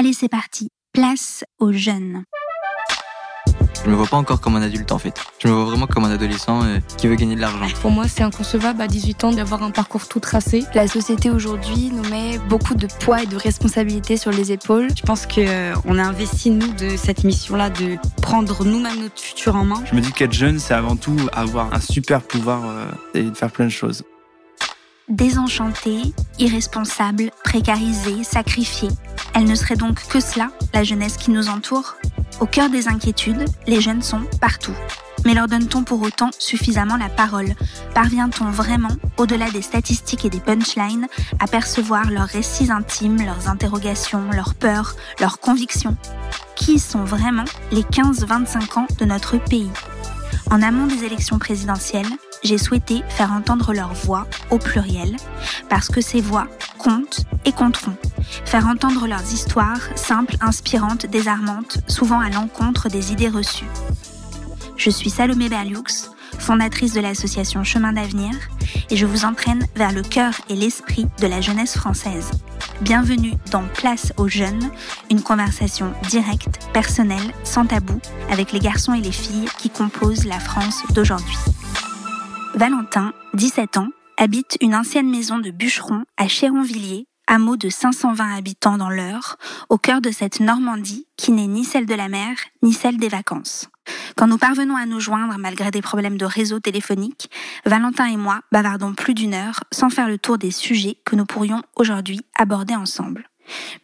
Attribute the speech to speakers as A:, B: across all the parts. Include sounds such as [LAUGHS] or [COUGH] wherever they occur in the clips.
A: Allez, c'est parti. Place aux jeunes.
B: Je me vois pas encore comme un adulte en fait. Je me vois vraiment comme un adolescent euh, qui veut gagner de l'argent.
C: Pour moi, c'est inconcevable à 18 ans d'avoir un parcours tout tracé.
D: La société aujourd'hui nous met beaucoup de poids et de responsabilités sur les épaules.
E: Je pense qu'on euh, a investi nous de cette mission-là de prendre nous-mêmes notre futur en main.
F: Je me dis qu'être jeune, c'est avant tout avoir un super pouvoir euh, et de faire plein de choses.
A: Désenchantée, irresponsable, précarisée, sacrifiée. Elle ne serait donc que cela, la jeunesse qui nous entoure? Au cœur des inquiétudes, les jeunes sont partout. Mais leur donne-t-on pour autant suffisamment la parole? Parvient-on vraiment, au-delà des statistiques et des punchlines, à percevoir leurs récits intimes, leurs interrogations, leurs peurs, leurs convictions? Qui sont vraiment les 15-25 ans de notre pays? En amont des élections présidentielles, j'ai souhaité faire entendre leur voix au pluriel, parce que ces voix comptent et compteront. Faire entendre leurs histoires, simples, inspirantes, désarmantes, souvent à l'encontre des idées reçues. Je suis Salomé Berlioux, fondatrice de l'association Chemin d'avenir, et je vous entraîne vers le cœur et l'esprit de la jeunesse française. Bienvenue dans Place aux jeunes, une conversation directe, personnelle, sans tabou, avec les garçons et les filles qui composent la France d'aujourd'hui. Valentin, 17 ans, habite une ancienne maison de bûcheron à Chéronvilliers, hameau de 520 habitants dans l'Eure, au cœur de cette Normandie qui n'est ni celle de la mer, ni celle des vacances. Quand nous parvenons à nous joindre malgré des problèmes de réseau téléphonique, Valentin et moi bavardons plus d'une heure sans faire le tour des sujets que nous pourrions aujourd'hui aborder ensemble.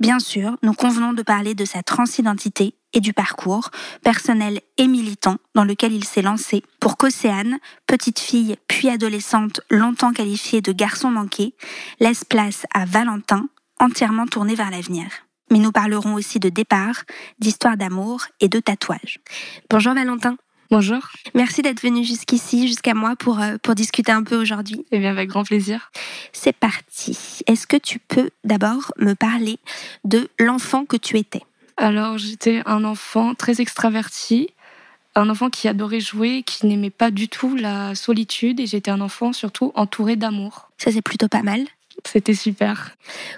A: Bien sûr, nous convenons de parler de sa transidentité et du parcours, personnel et militant, dans lequel il s'est lancé pour qu'Océane, petite fille puis adolescente longtemps qualifiée de garçon manqué, laisse place à Valentin, entièrement tourné vers l'avenir. Mais nous parlerons aussi de départ, d'histoire d'amour et de tatouage. Bonjour Valentin.
C: Bonjour.
A: Merci d'être venu jusqu'ici, jusqu'à moi, pour, euh, pour discuter un peu aujourd'hui.
C: Eh bien, avec grand plaisir.
A: C'est parti. Est-ce que tu peux d'abord me parler de l'enfant que tu étais?
C: Alors, j'étais un enfant très extraverti, un enfant qui adorait jouer, qui n'aimait pas du tout la solitude, et j'étais un enfant surtout entouré d'amour.
A: Ça, c'est plutôt pas mal.
C: C'était super.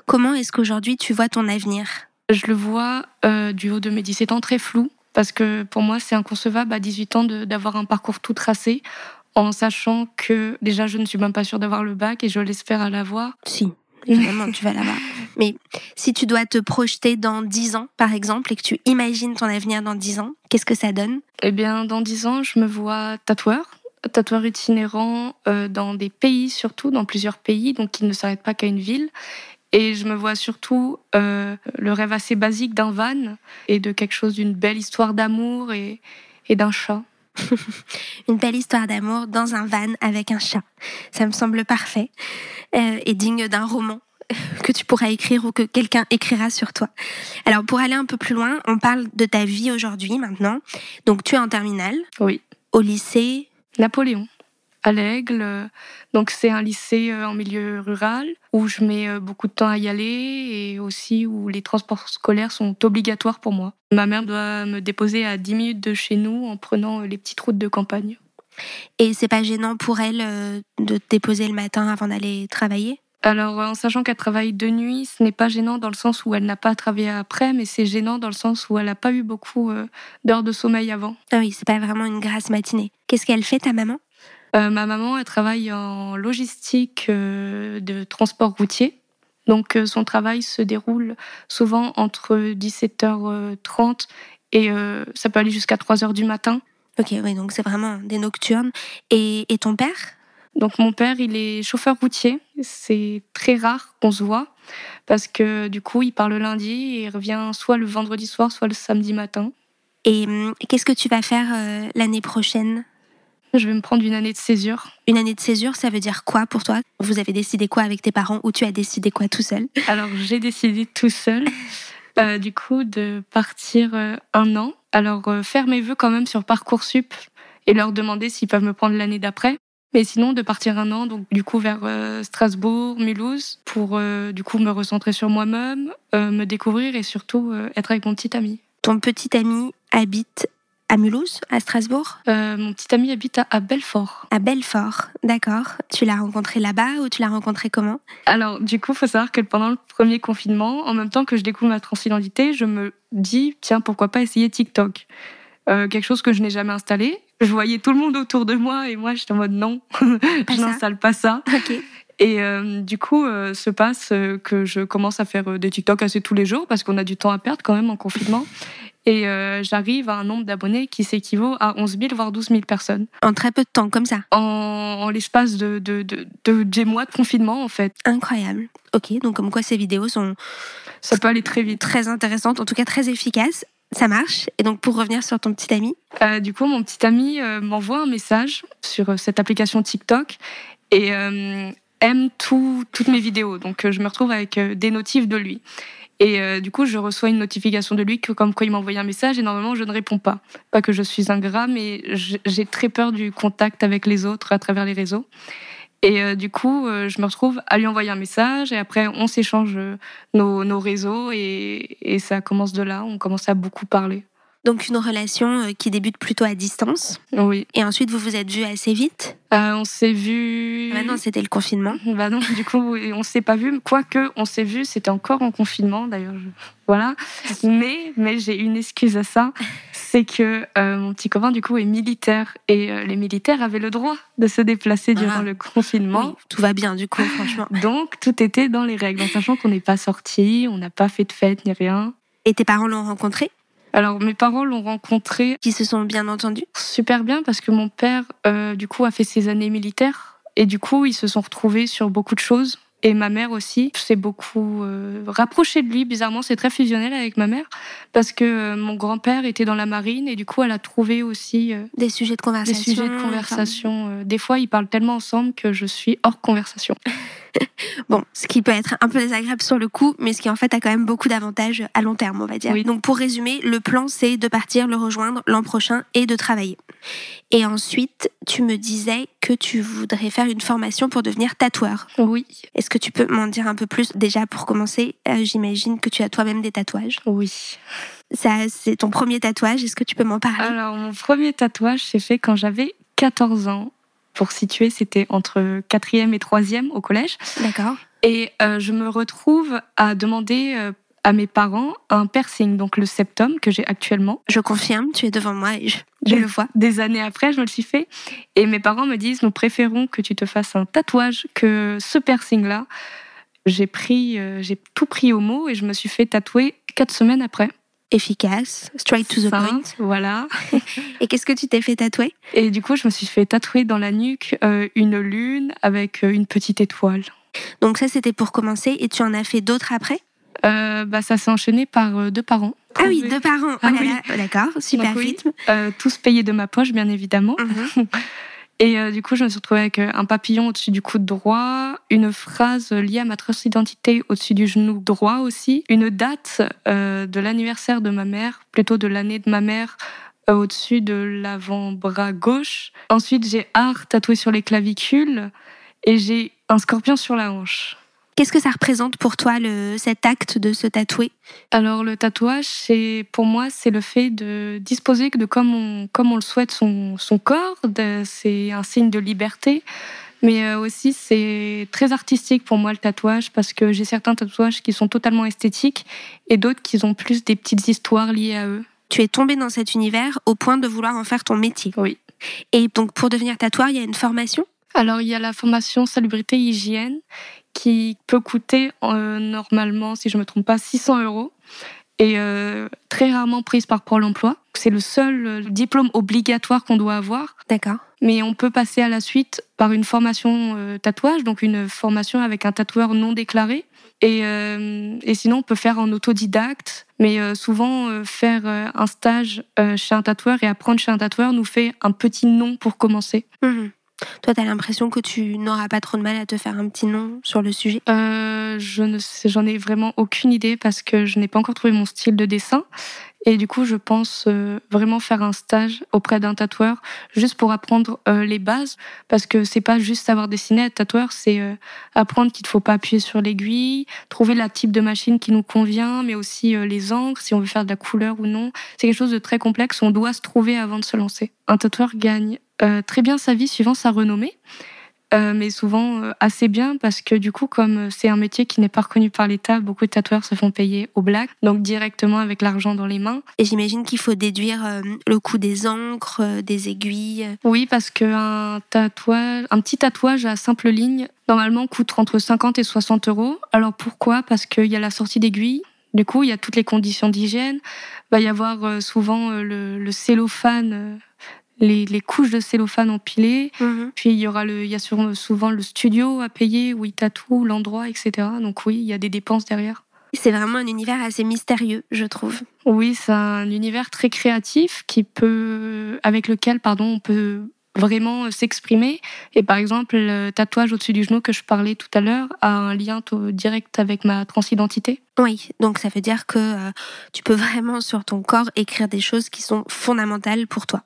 A: Comment est-ce qu'aujourd'hui tu vois ton avenir?
C: Je le vois euh, du haut de mes 17 ans très flou parce que pour moi, c'est inconcevable à 18 ans d'avoir un parcours tout tracé en sachant que déjà, je ne suis même pas sûre d'avoir le bac et je l'espère à l'avoir.
A: Si. [LAUGHS] Évidemment, tu vas l'avoir. Mais si tu dois te projeter dans 10 ans, par exemple, et que tu imagines ton avenir dans 10 ans, qu'est-ce que ça donne?
C: Eh bien, dans 10 ans, je me vois tatoueur, tatoueur itinérant euh, dans des pays, surtout dans plusieurs pays, donc qui ne s'arrête pas qu'à une ville. Et je me vois surtout euh, le rêve assez basique d'un van et de quelque chose d'une belle histoire d'amour et, et d'un chat. [LAUGHS]
A: Une belle histoire d'amour dans un van avec un chat. Ça me semble parfait euh, et digne d'un roman [LAUGHS] que tu pourras écrire ou que quelqu'un écrira sur toi. Alors pour aller un peu plus loin, on parle de ta vie aujourd'hui maintenant. Donc tu es en terminale.
C: Oui.
A: Au lycée
C: Napoléon à l'Aigle. Donc c'est un lycée euh, en milieu rural où je mets euh, beaucoup de temps à y aller et aussi où les transports scolaires sont obligatoires pour moi. Ma mère doit me déposer à 10 minutes de chez nous en prenant euh, les petites routes de campagne.
A: Et c'est pas gênant pour elle de te déposer le matin avant d'aller travailler?
C: Alors, en sachant qu'elle travaille de nuit, ce n'est pas gênant dans le sens où elle n'a pas travaillé après, mais c'est gênant dans le sens où elle n'a pas eu beaucoup d'heures de sommeil avant.
A: Ah oui, c'est pas vraiment une grasse matinée. Qu'est-ce qu'elle fait, ta maman?
C: Euh, ma maman, elle travaille en logistique euh, de transport routier. Donc euh, son travail se déroule souvent entre 17h30 et ça peut aller jusqu'à 3h du matin.
A: Ok, oui, donc c'est vraiment des nocturnes. Et, et ton père?
C: Donc mon père, il est chauffeur routier. C'est très rare qu'on se voit parce que du coup, il part le lundi et il revient soit le vendredi soir, soit le samedi matin.
A: Et hum, qu'est-ce que tu vas faire l'année prochaine?
C: Je vais me prendre une année de césure.
A: Une année de césure, ça veut dire quoi pour toi? Vous avez décidé quoi avec tes parents ou tu as décidé quoi tout seul?
C: Alors j'ai décidé tout seul, euh, du coup, de partir euh, un an. Alors euh, faire mes vœux quand même sur Parcoursup et leur demander s'ils peuvent me prendre l'année d'après. Mais sinon, de partir un an, donc du coup vers Strasbourg, Mulhouse, pour du coup me recentrer sur moi-même, me découvrir et surtout être avec mon petit ami.
A: Ton petit ami habite
G: à Mulhouse, à Strasbourg?
C: Euh, mon petit ami habite à, à Belfort.
G: À Belfort, d'accord. Tu l'as rencontré là-bas ou tu l'as rencontré comment?
C: Alors, du coup, il faut savoir que pendant le premier confinement, en même temps que je découvre ma transidentité, je me dis, tiens, pourquoi pas essayer TikTok? Euh, Quelque chose que je n'ai jamais installé. Je voyais tout le monde autour de moi et moi, j'étais en mode non, [LAUGHS] je n'installe pas ça. Et euh, du coup, euh, se passe euh, que je commence à faire des TikTok assez tous les jours parce qu'on a du temps à perdre quand même en confinement. Et euh, j'arrive à un nombre d'abonnés qui s'équivaut à 11 000 voire 12 000 personnes
G: En très peu de temps, comme ça.
C: en, en l'espace de, de, de, de- des mois de confinement en fait.
G: Incroyable. Ok, donc comme quoi ces vidéos sont
C: Ça peut aller très vite.
G: très intéressantes, en tout cas très efficaces. Ça marche. Et donc pour revenir sur ton petit ami,
C: Euh, du coup, mon petit ami euh, m'envoie un message sur cette application TikTok et aime tout- toutes mes vidéos. Donc, je me retrouve avec des notifs de lui. Et euh, du coup, je reçois une notification de lui que, comme quoi il m'a envoyé un message et normalement, je ne réponds pas. Pas que je suis ingrat, mais j'ai très peur du contact avec les autres à travers les réseaux. Et euh, du coup, euh, je me retrouve à lui envoyer un message et après, on s'échange nos, réseaux et ça commence de là. On commence à beaucoup parler.
G: Donc une relation euh, qui débute plutôt à distance.
C: Oui.
G: Et ensuite vous vous êtes vus assez vite?
C: Euh, on s'est vu.
G: Maintenant c'était le confinement. [LAUGHS]
C: Bah non, du coup, on s'est pas vu. Quoique, on s'est vu, c'était encore en confinement, d'ailleurs. je- Voilà. Mais, mais j'ai une excuse à ça. C'est que euh, mon petit copain, du coup, est militaire. Et euh, les militaires avaient le droit de se déplacer durant
G: Ah.
C: le confinement.
G: Oui, tout va bien du coup, franchement. [LAUGHS]
C: Donc, tout était dans les règles. En sachant qu'on n'est pas sorti, on n'a pas fait de fête ni rien.
G: Et tes parents l'ont rencontré?
C: Alors, mes parents l'ont rencontré
G: Qui se sont bien entendus
C: super bien parce que mon père, euh, du coup, a fait ses années militaires et du coup, ils se sont retrouvés sur beaucoup de choses. Et ma mère aussi s'est beaucoup euh, rapprochée de lui. Bizarrement, c'est très fusionnel avec ma mère parce que euh, mon grand-père était dans la marine et du coup, elle a trouvé aussi euh,
G: Des sujets de
C: des
G: conversation
C: sujets de conversation. Des fois, ils parlent tellement ensemble que je suis hors conversation. [LAUGHS] [LAUGHS]
G: Bon, ce qui peut être un peu désagréable sur le coup, mais ce qui en fait a quand même beaucoup d'avantages à long terme, on va dire.
C: Oui.
G: Donc pour résumer, le plan c'est de partir le rejoindre l'an prochain et de travailler. Et ensuite, tu me disais que tu voudrais faire une formation pour devenir tatoueur.
C: Oui,
G: Est-ce que tu peux m'en dire un peu plus Déjà pour commencer, euh, j'imagine que tu as toi-même des tatouages.
C: oui.
G: Ça, c'est ton premier tatouage. Est-ce que tu peux m'en parler?
C: Alors, mon premier tatouage s'est fait quand j'avais 14 ans. Pour situer, c'était entre 4e et 3e au collège.
G: D'accord.
C: Et euh, je me retrouve à demander euh, à mes parents un piercing, donc le septum que j'ai actuellement.
G: Je confirme, tu es devant moi et je, je
C: Des-
G: le vois.
C: Des années après, je me le suis fait. Et mes parents me disent, nous préférons que tu te fasses un tatouage que ce piercing-là. J'ai pris, euh, j'ai tout pris au mot et je me suis fait tatouer quatre semaines après.
G: Efficace, straight to the point.
C: Voilà. [LAUGHS]
G: Et qu'est-ce que tu t'es fait tatouer?
C: Et du coup, je me suis fait tatouer dans la nuque euh, une lune avec euh, une petite étoile.
G: Donc ça, c'était pour commencer. Et tu en as fait d'autres après?
C: Euh, bah, ça s'est enchaîné par euh, deux parents.
G: Ah oui, deux parents.
C: Ah
G: oh
C: oui.
G: là, d'accord, super
C: Donc
G: rythme.
C: Tous payés de ma poche, bien évidemment.
G: Mhm. [LAUGHS]
C: Et euh, du coup, je me suis retrouvée avec euh, un papillon au-dessus du coude droit, une phrase liée à ma transidentité au-dessus du genou droit aussi, une date euh, de l'anniversaire de ma mère, plutôt de l'année de ma mère, euh, au-dessus de l'avant-bras gauche. Ensuite, j'ai art tatoué sur les clavicules et j'ai un scorpion sur la hanche.
G: Qu'est-ce que ça représente pour toi, le, cet acte de se tatouer?
C: Alors le tatouage, c'est pour moi, c'est le fait de disposer de comme on, comme on le souhaite son, son corps. C'est un signe de liberté. Mais euh, aussi, c'est très artistique pour moi le tatouage parce que j'ai certains tatouages qui sont totalement esthétiques et d'autres qui ont plus des petites histoires liées à eux.
G: Tu es tombé dans cet univers au point de vouloir en faire ton métier?
C: Oui.
G: Et donc, pour devenir tatoueur, il y a une formation?
C: Alors il y a la formation salubrité hygiène qui peut coûter euh, normalement, si je me trompe pas, 600 euros et euh, très rarement prise par Pôle Emploi. C'est le seul euh, diplôme obligatoire qu'on doit avoir.
G: D'accord.
C: mais on peut passer à la suite par une formation euh, tatouage, donc une formation avec un tatoueur non déclaré. Et, euh, et sinon, on peut faire en autodidacte, mais souvent faire un stage chez un tatoueur et apprendre chez un tatoueur nous fait un petit nom pour commencer.
G: Mhm. Toi, tu as l'impression que tu n'auras pas trop de mal à te faire un petit nom sur le sujet?
C: Euh, je j'en ai vraiment aucune idée parce que je n'ai pas encore trouvé mon style de dessin Et du coup, je pense euh, vraiment faire un stage auprès d'un tatoueur, juste pour apprendre euh, les bases, parce que c'est pas juste savoir dessiner, être tatoueur, c'est euh, apprendre qu'il ne faut pas appuyer sur l'aiguille, trouver la type de machine qui nous convient, mais aussi les encres, si on veut faire de la couleur ou non. C'est quelque chose de très complexe, on doit se trouver avant de se lancer. Un tatoueur gagne très bien sa vie suivant sa renommée. Euh, mais souvent euh, assez bien parce que du coup, comme c'est un métier qui n'est pas reconnu par l'État, beaucoup de tatoueurs se font payer au black, donc directement avec l'argent dans les mains.
G: Et j'imagine qu'il faut déduire euh, le coût des encres, des aiguilles.
C: Oui, parce qu'un tatouage, un petit tatouage à simple ligne, normalement coûte entre 50 et 60 euros. Alors pourquoi? Parce qu'il y a la sortie d'aiguille. Du coup, il y a toutes les conditions d'hygiène. Il va y avoir souvent le, le cellophane les, couches de cellophane empilées. Mhm. Puis il y aura le, il y a souvent le studio à payer où il tatoue l'endroit, etc. Donc oui, il y a des dépenses derrière.
G: C'est vraiment un univers assez mystérieux, je trouve.
C: Oui, c'est un univers très créatif qui peut, avec lequel, pardon, on peut vraiment s'exprimer. Et par exemple, le tatouage au-dessus du genou que je parlais tout à l'heure a un lien direct avec ma transidentité.
G: Oui, donc ça veut dire que euh, tu peux vraiment sur ton corps écrire des choses qui sont fondamentales pour toi.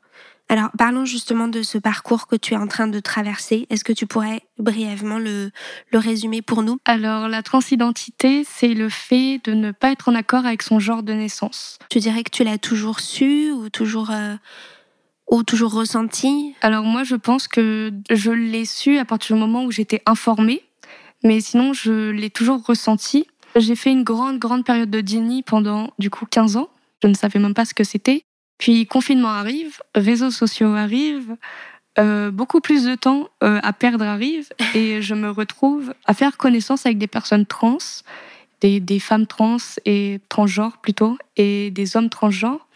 G: Alors, parlons justement de ce parcours que tu es en train de traverser. Est-ce que tu pourrais brièvement le, résumer pour nous?
C: Alors, la transidentité, c'est le fait de ne pas être en accord avec son genre de naissance.
G: Tu dirais que tu l'as toujours su ou toujours... Euh, ou toujours ressenti?
C: Alors moi, je pense que je l'ai su à partir du moment où j'étais informée, mais sinon, je l'ai toujours ressenti. J'ai fait une grande, grande période de déni pendant, du coup, 15 ans. Je ne savais même pas ce que c'était. Puis confinement arrive, réseaux sociaux arrivent, euh, beaucoup plus de temps euh, à perdre arrive et [LAUGHS] je me retrouve à faire connaissance avec des personnes trans, des, des femmes trans et transgenres plutôt, et des hommes transgenres.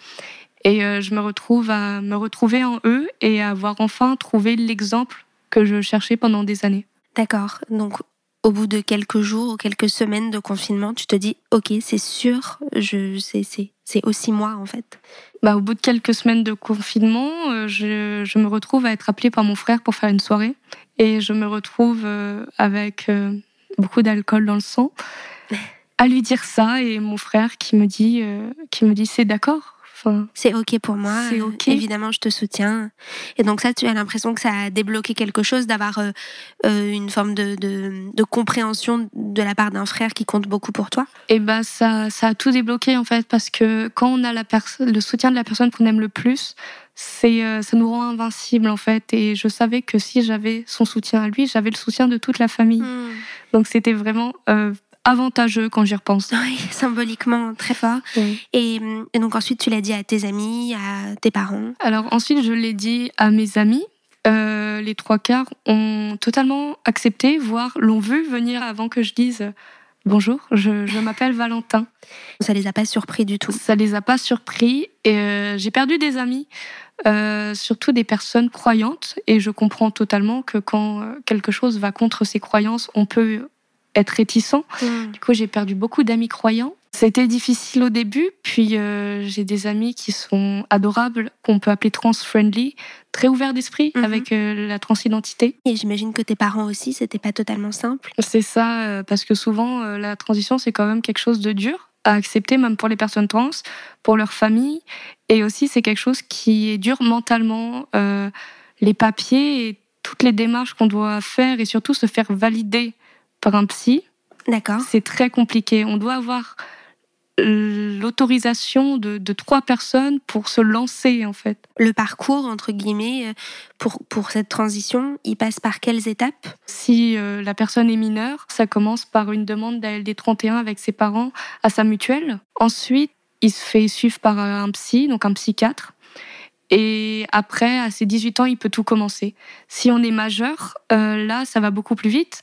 C: Et euh, je me retrouve à me retrouver en eux et à avoir enfin trouvé l'exemple que je cherchais pendant des années.
G: D'accord. Donc au bout de quelques jours ou quelques semaines de confinement, tu te dis ok, c'est sûr, je c'est c'est aussi moi en fait.
C: Bah, au bout de quelques semaines de confinement, euh, je, je, me retrouve à être appelée par mon frère pour faire une soirée. Et je me retrouve euh, avec euh, beaucoup d'alcool dans le sang [LAUGHS] à lui dire ça. Et mon frère qui me dit qui me dit c'est d'accord
G: c'est ok pour moi. C'est ok. Évidemment, je te soutiens. Et donc ça, tu as l'impression que ça a débloqué quelque chose, d'avoir euh, euh, une forme de, de, compréhension de la part d'un frère qui compte beaucoup pour toi?
C: Et eh ben ça, ça a tout débloqué en fait, parce que quand on a la le soutien de la personne qu'on aime le plus, c'est euh, ça nous rend invincible en fait. Et je savais que si j'avais son soutien à lui, j'avais le soutien de toute la famille. Hmm. Donc c'était vraiment avantageux quand j'y repense.
G: Oui, [LAUGHS] symboliquement très fort. Et, donc ensuite, tu l'as dit à tes amis, à tes parents
C: Alors ensuite, je l'ai dit à mes amis. Euh, les trois quarts ont totalement accepté, voire l'ont vu venir avant que je dise bonjour, je, m'appelle Valentin.
G: Ça les a pas surpris du tout.
C: Ça les a pas surpris et euh, j'ai perdu des amis. Euh, surtout des personnes croyantes et je comprends totalement que quand quelque chose va contre ses croyances, on peut être réticent. Mm. Du coup, j'ai perdu beaucoup d'amis croyants. C'était difficile au début, puis euh, j'ai des amis qui sont adorables, qu'on peut appeler trans-friendly, très ouverts d'esprit mm-hmm. avec euh, la transidentité.
G: Et j'imagine que tes parents aussi, c'était pas totalement simple.
C: C'est ça, euh, parce que souvent, la transition, c'est quand même quelque chose de dur à accepter, même pour les personnes trans, pour leur famille. Et aussi, c'est quelque chose qui est dur mentalement. les papiers et toutes les démarches qu'on doit faire et surtout se faire valider par un psy.
G: D'accord.
C: C'est très compliqué. On doit avoir l'autorisation de, trois personnes pour se lancer en fait.
G: Le parcours entre guillemets euh, pour pour cette transition, il passe par quelles étapes?
C: Si euh, la personne est mineure, ça commence par une demande d'ALD 31 avec ses parents à sa mutuelle. Ensuite, il se fait suivre par un psy, donc un psychiatre. Et après, à ses 18 ans, il peut tout commencer. Si on est majeur, euh, là, ça va beaucoup plus vite.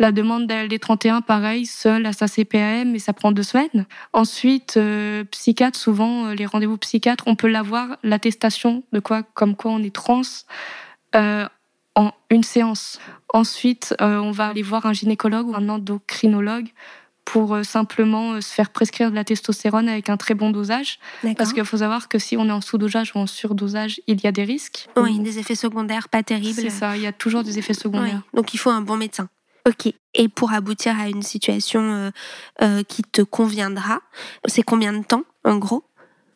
C: La demande d'ALD 31, pareil, seule à sa CPAM, et ça prend deux semaines. Ensuite, euh, psychiatre, souvent, euh, les rendez-vous psychiatres, on peut l'avoir, l'attestation de quoi, comme quoi on est trans, euh, en une séance. Ensuite, on va aller voir un gynécologue ou un endocrinologue pour simplement se faire prescrire de la testostérone avec un très bon dosage. Parce qu'il faut savoir que si on est en sous-dosage ou en surdosage, il y a des risques.
G: Oui, des effets secondaires pas terribles.
C: C'est ça, il y a toujours des effets secondaires.
G: Donc il faut un bon médecin. Ok. Et pour aboutir à une situation euh, euh, qui te conviendra, c'est combien de temps, en gros?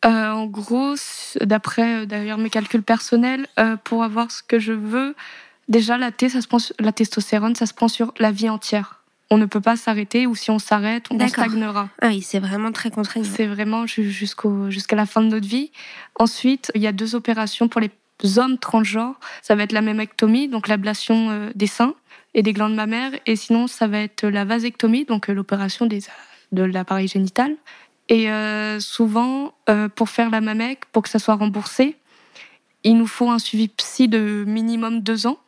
C: Euh, en gros, d'après d'ailleurs mes calculs personnels, euh, pour avoir ce que je veux, déjà la, ça se prend, la testostérone, ça se prend sur la vie entière. On ne peut pas s'arrêter ou si on s'arrête, on stagnera.
G: Ah oui, c'est vraiment très contraignant.
C: C'est vraiment jusqu'au jusqu'à la fin de notre vie. Ensuite, il y a deux opérations pour les hommes transgenres. Ça va être la mémectomie, donc l'ablation des seins et des glandes mammaires. Et sinon, ça va être la vasectomie, donc l'opération de l'appareil génital. Et euh, souvent, euh, pour faire la MAMEC, pour que ça soit remboursé, il nous faut un suivi psy de minimum deux ans.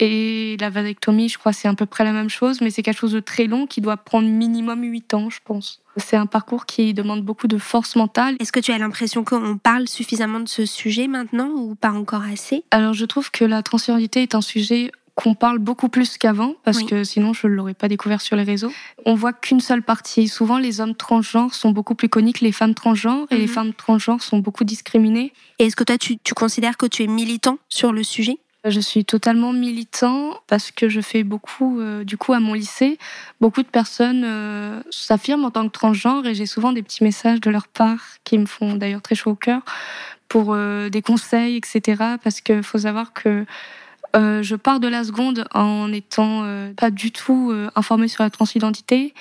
C: Et la vasectomie, je crois, c'est à peu près la même chose, mais c'est quelque chose de très long qui doit prendre minimum huit ans, je pense. C'est un parcours qui demande beaucoup de force mentale.
G: Est-ce que tu as l'impression qu'on parle suffisamment de ce sujet maintenant ou pas encore assez?
C: Alors, je trouve que la transidentité est un sujet qu'on parle beaucoup plus qu'avant, parce que sinon je ne l'aurais pas découvert sur les réseaux. On voit qu'une seule partie. Souvent, les hommes transgenres sont beaucoup plus connus que les femmes transgenres, et les mhm. femmes transgenres sont beaucoup discriminées.
G: Et est-ce que toi, tu, considères que tu es militant sur le sujet?
C: Je suis totalement militant parce que je fais beaucoup, euh, du coup, à mon lycée, beaucoup de personnes euh, s'affirment en tant que transgenre et j'ai souvent des petits messages de leur part qui me font d'ailleurs très chaud au cœur pour euh, des conseils, etc. Parce qu'il faut savoir que euh, je pars de la seconde en n'étant euh, pas du tout euh, informée sur la transidentité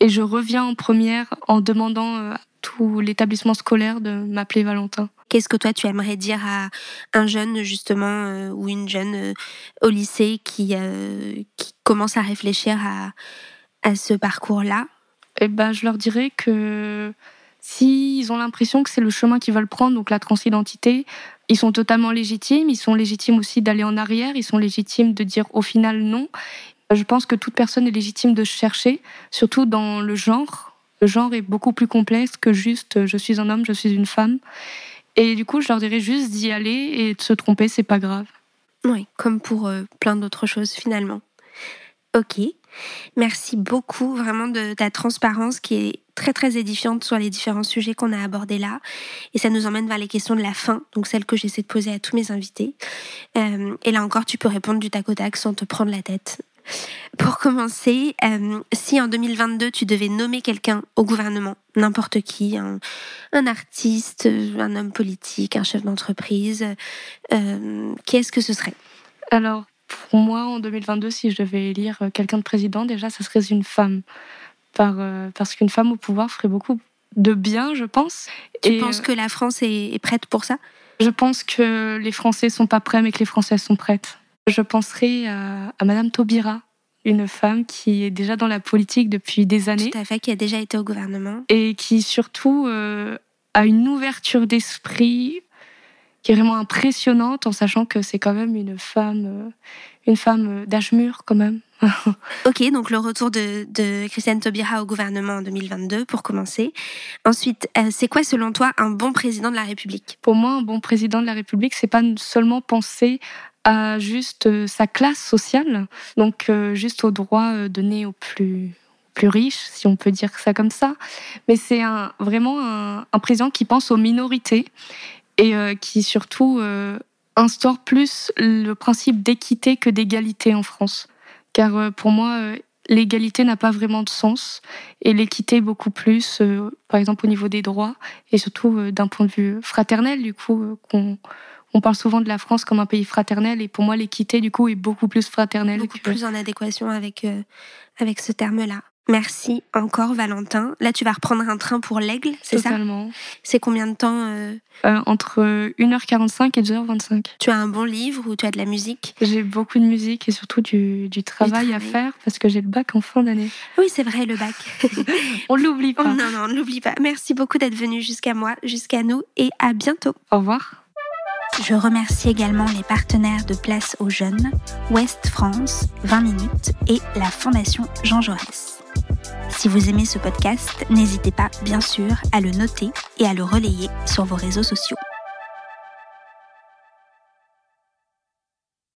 C: et je reviens en première en demandant à tout l'établissement scolaire de m'appeler Valentin.
G: Qu'est-ce que toi tu aimerais dire à un jeune justement ou une jeune au lycée qui, qui commence à réfléchir à, à ce parcours-là?
C: Eh ben, je leur dirais que s'ils ont l'impression que c'est le chemin qu'ils veulent prendre, donc la transidentité, ils sont totalement légitimes. Ils sont légitimes aussi d'aller en arrière. Ils sont légitimes de dire au final non. Je pense que toute personne est légitime de chercher, surtout dans le genre. Le genre est beaucoup plus complexe que juste je suis un homme, je suis une femme. Et du coup, je leur dirais juste d'y aller et de se tromper, c'est pas grave.
G: Oui, comme pour euh, plein d'autres choses finalement. Ok. Merci beaucoup vraiment de ta transparence qui est très très édifiante sur les différents sujets qu'on a abordés là. Et ça nous emmène vers les questions de la fin, donc celles que j'essaie de poser à tous mes invités. Euh, et là encore, tu peux répondre du tac au tac sans te prendre la tête. Pour commencer, euh, si en 2022 tu devais nommer quelqu'un au gouvernement, n'importe qui, un, artiste, un homme politique, un chef d'entreprise, euh, qui est-ce que ce serait?
C: Alors, pour moi, en 2022, si je devais élire quelqu'un de président, déjà, ça serait une femme. Par, euh, parce qu'une femme au pouvoir ferait beaucoup de bien, je pense.
G: Tu Et penses euh, que la France est, prête pour ça?
C: Je pense que les Français sont pas prêts, mais que les Françaises sont prêtes. Je penserai à, à Madame Taubira, une femme qui est déjà dans la politique depuis des années.
G: Tout à fait, qui a déjà été au gouvernement.
C: Et qui surtout euh, a une ouverture d'esprit qui est vraiment impressionnante en sachant que c'est quand même une femme, euh, une femme euh, d'âge mûr quand même. [LAUGHS]
G: ok, donc le retour de, de Christiane Taubira au gouvernement en 2022 pour commencer. Ensuite, euh, c'est quoi selon toi un bon président de la République?
C: Pour moi, un bon président de la République, c'est pas seulement penser à juste sa classe sociale, donc juste aux droits donnés aux plus plus riches, si on peut dire ça comme ça, mais c'est un, vraiment un, un président qui pense aux minorités et euh, qui surtout euh, instaure plus le principe d'équité que d'égalité en France. Car euh, pour moi, l'égalité n'a pas vraiment de sens et l'équité beaucoup plus, par exemple au niveau des droits et surtout d'un point de vue fraternel. Du coup, qu'on on parle souvent de la France comme un pays fraternel et pour moi l'équité du coup est beaucoup plus fraternelle.
G: Beaucoup plus en adéquation avec avec ce terme-là. Merci encore Valentin. Là, tu vas reprendre un train pour l'Aigle, c'est ça?
C: Totalement.
G: C'est combien de temps euh...
C: Euh, Entre 1h45 et 2h25.
G: Tu as un bon livre ou tu as de la musique?
C: J'ai beaucoup de musique et surtout du, du, travail, à faire parce que j'ai le bac en fin d'année.
G: Oui, c'est vrai, le bac. [LAUGHS]
C: on l'oublie pas.
G: non, non, on ne l'oublie pas. Merci beaucoup d'être venu jusqu'à moi, jusqu'à nous et à bientôt.
C: Au revoir.
A: Je remercie également les partenaires de Place aux Jeunes, Ouest France, 20 minutes et la Fondation Jean Jaurès. Si vous aimez ce podcast, n'hésitez pas, bien sûr, à le noter et à le relayer sur vos réseaux sociaux.